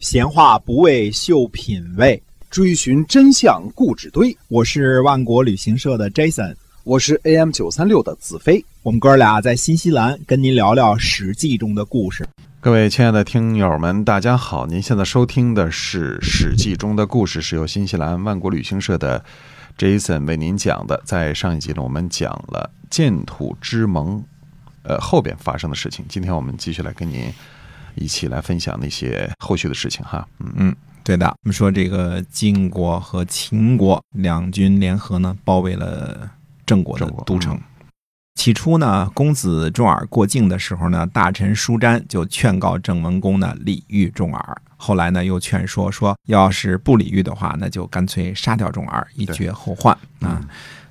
闲话不为秀品味，追寻真相故纸堆。我是万国旅行社的 Jason，我是 AM 九三六的子飞。我们哥俩在新西兰跟您聊聊《史记》中的故事。各位亲爱的听友们，大家好！您现在收听的是《史记》中的故事，是由新西兰万国旅行社的 Jason 为您讲的。在上一集呢，我们讲了建土之盟，呃后边发生的事情。今天我们继续来跟您一起来分享那些后续的事情哈。嗯嗯，对的。我们说这个晋国和秦国两军联合呢，包围了郑国的都城。起初呢，公子重耳过境的时候呢，大臣舒詹就劝告郑文公呢礼遇重耳。后来呢，又劝说说，要是不礼遇的话，那就干脆杀掉重耳，以绝后患啊。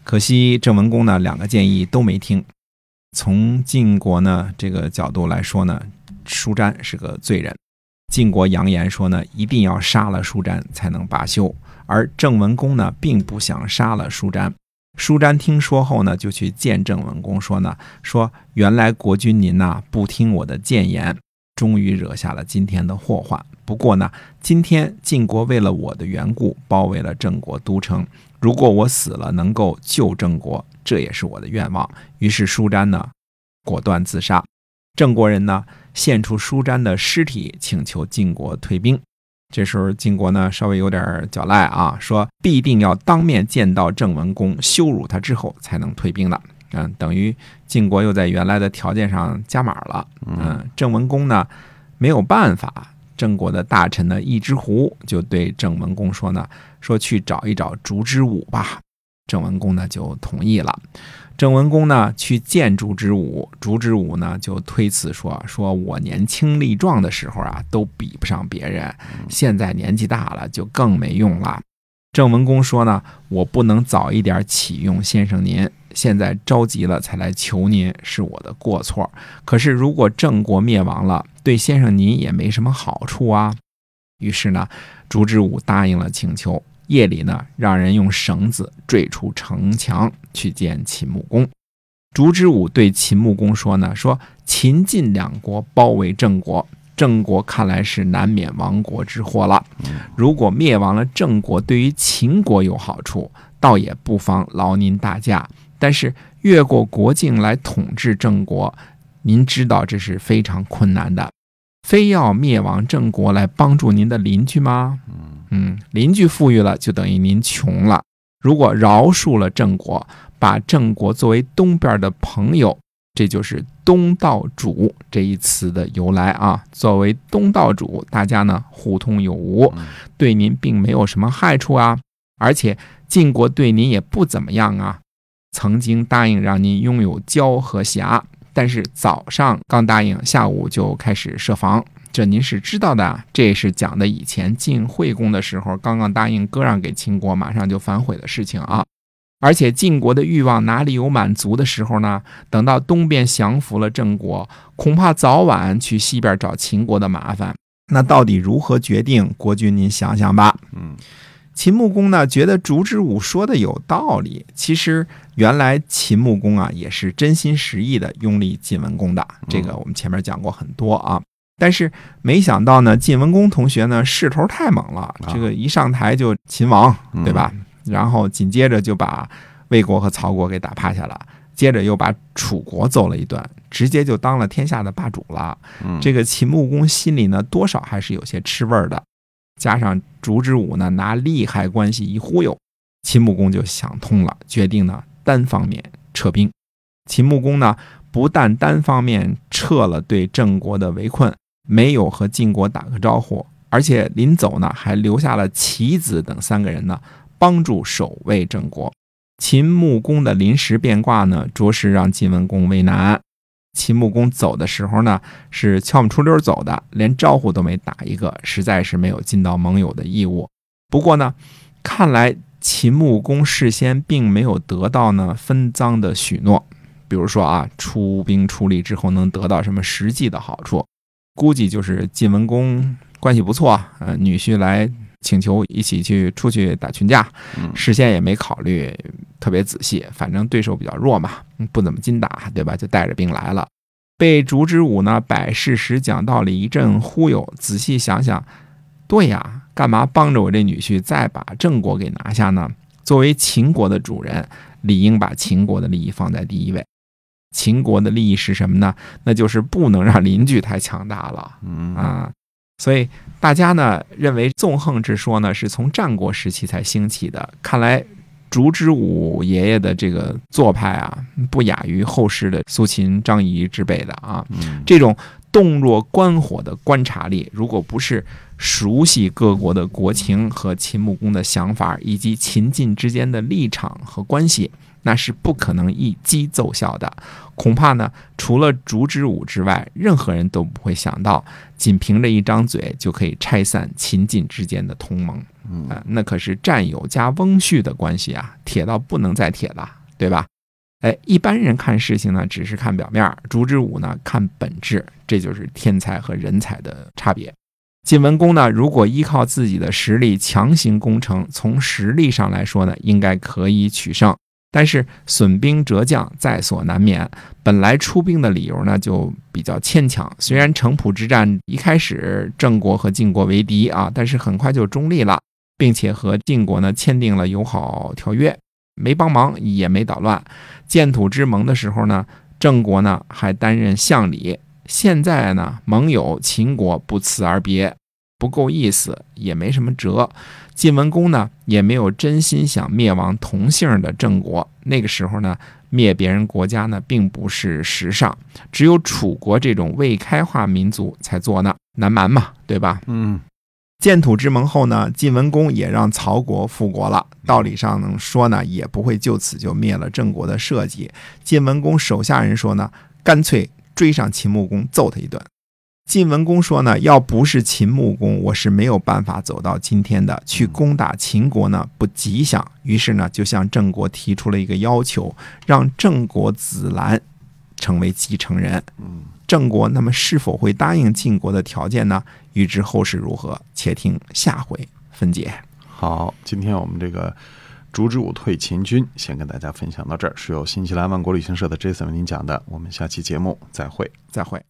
可惜郑文公呢，两个建议都没听。从晋国呢这个角度来说呢，舒詹是个罪人。晋国扬言说呢，一定要杀了舒詹才能罢休。而郑文公呢，并不想杀了舒詹。舒詹听说后呢，就去见郑文公，说呢，说原来国君您呐不听我的谏言，终于惹下了今天的祸患。不过呢，今天晋国为了我的缘故包围了郑国都城，如果我死了能够救郑国，这也是我的愿望。于是舒詹呢，果断自杀。郑国人呢，献出舒詹的尸体，请求晋国退兵。这时候晋国呢稍微有点狡赖啊，说必定要当面见到郑文公，羞辱他之后才能退兵的。嗯，等于晋国又在原来的条件上加码了。嗯，郑文公呢没有办法，郑国的大臣呢一之狐就对郑文公说呢，说去找一找烛之武吧。郑文公呢就同意了。郑文公呢去见烛之武，烛之武呢就推辞说：“说我年轻力壮的时候啊，都比不上别人，现在年纪大了就更没用了。”郑文公说呢：“我不能早一点启用先生您，现在着急了才来求您，是我的过错。可是如果郑国灭亡了，对先生您也没什么好处啊。”于是呢，烛之武答应了请求。夜里呢，让人用绳子坠出城墙去见秦穆公。烛之武对秦穆公说呢：“说秦晋两国包围郑国，郑国看来是难免亡国之祸了。如果灭亡了郑国，对于秦国有好处，倒也不妨劳您大驾。但是越过国境来统治郑国，您知道这是非常困难的。非要灭亡郑国来帮助您的邻居吗？”嗯，邻居富裕了，就等于您穷了。如果饶恕了郑国，把郑国作为东边的朋友，这就是东道主这一词的由来啊。作为东道主，大家呢互通有无，对您并没有什么害处啊。而且晋国对您也不怎么样啊，曾经答应让您拥有焦和瑕，但是早上刚答应，下午就开始设防。这您是知道的，这是讲的以前晋惠公的时候，刚刚答应割让给秦国，马上就反悔的事情啊。而且晋国的欲望哪里有满足的时候呢？等到东边降服了郑国，恐怕早晚去西边找秦国的麻烦。那到底如何决定？国君您想想吧。嗯，秦穆公呢，觉得烛之武说的有道理。其实原来秦穆公啊，也是真心实意的拥立晋文公的。这个我们前面讲过很多啊。但是没想到呢，晋文公同学呢势头太猛了，这个一上台就秦王，对吧？然后紧接着就把魏国和曹国给打趴下了，接着又把楚国揍了一顿，直接就当了天下的霸主了。这个秦穆公心里呢，多少还是有些吃味儿的。加上烛之武呢拿利害关系一忽悠，秦穆公就想通了，决定呢单方面撤兵。秦穆公呢不但单方面撤了对郑国的围困。没有和晋国打个招呼，而且临走呢，还留下了棋子等三个人呢，帮助守卫郑国。秦穆公的临时变卦呢，着实让晋文公为难。秦穆公走的时候呢，是悄没出溜走的，连招呼都没打一个，实在是没有尽到盟友的义务。不过呢，看来秦穆公事先并没有得到呢分赃的许诺，比如说啊，出兵出力之后能得到什么实际的好处。估计就是晋文公关系不错，呃，女婿来请求一起去出去打群架，事先也没考虑特别仔细，反正对手比较弱嘛，不怎么经打，对吧？就带着兵来了，被烛之武呢摆事实讲道理一阵忽悠，仔细想想，对呀，干嘛帮着我这女婿再把郑国给拿下呢？作为秦国的主人，理应把秦国的利益放在第一位。秦国的利益是什么呢？那就是不能让邻居太强大了。嗯啊，所以大家呢认为纵横之说呢是从战国时期才兴起的。看来烛之武爷爷的这个做派啊，不亚于后世的苏秦、张仪之辈的啊。嗯这种洞若观火的观察力，如果不是熟悉各国的国情和秦穆公的想法，以及秦晋之间的立场和关系，那是不可能一击奏效的。恐怕呢，除了烛之武之外，任何人都不会想到，仅凭着一张嘴就可以拆散秦晋之间的同盟。嗯啊，那可是战友加翁婿的关系啊，铁到不能再铁了，对吧？哎，一般人看事情呢，只是看表面儿；烛之武呢，看本质，这就是天才和人才的差别。晋文公呢，如果依靠自己的实力强行攻城，从实力上来说呢，应该可以取胜。但是损兵折将在所难免，本来出兵的理由呢就比较牵强。虽然城濮之战一开始郑国和晋国为敌啊，但是很快就中立了，并且和晋国呢签订了友好条约，没帮忙也没捣乱。建土之盟的时候呢，郑国呢还担任相礼。现在呢，盟友秦国不辞而别，不够意思，也没什么辙。晋文公呢，也没有真心想灭亡同姓的郑国。那个时候呢，灭别人国家呢，并不是时尚，只有楚国这种未开化民族才做呢，南蛮嘛，对吧？嗯建土之盟后呢，晋文公也让曹国复国了。道理上能说呢，也不会就此就灭了郑国的社稷。晋文公手下人说呢，干脆追上秦穆公揍他一顿。晋文公说呢，要不是秦穆公，我是没有办法走到今天的。去攻打秦国呢，不吉祥。于是呢，就向郑国提出了一个要求，让郑国子兰成为继承人。郑国那么是否会答应晋国的条件呢？欲知后事如何，且听下回分解。好，今天我们这个烛之武退秦军，先跟大家分享到这儿，是由新西兰万国旅行社的 Jason 为您讲的。我们下期节目再会。再会。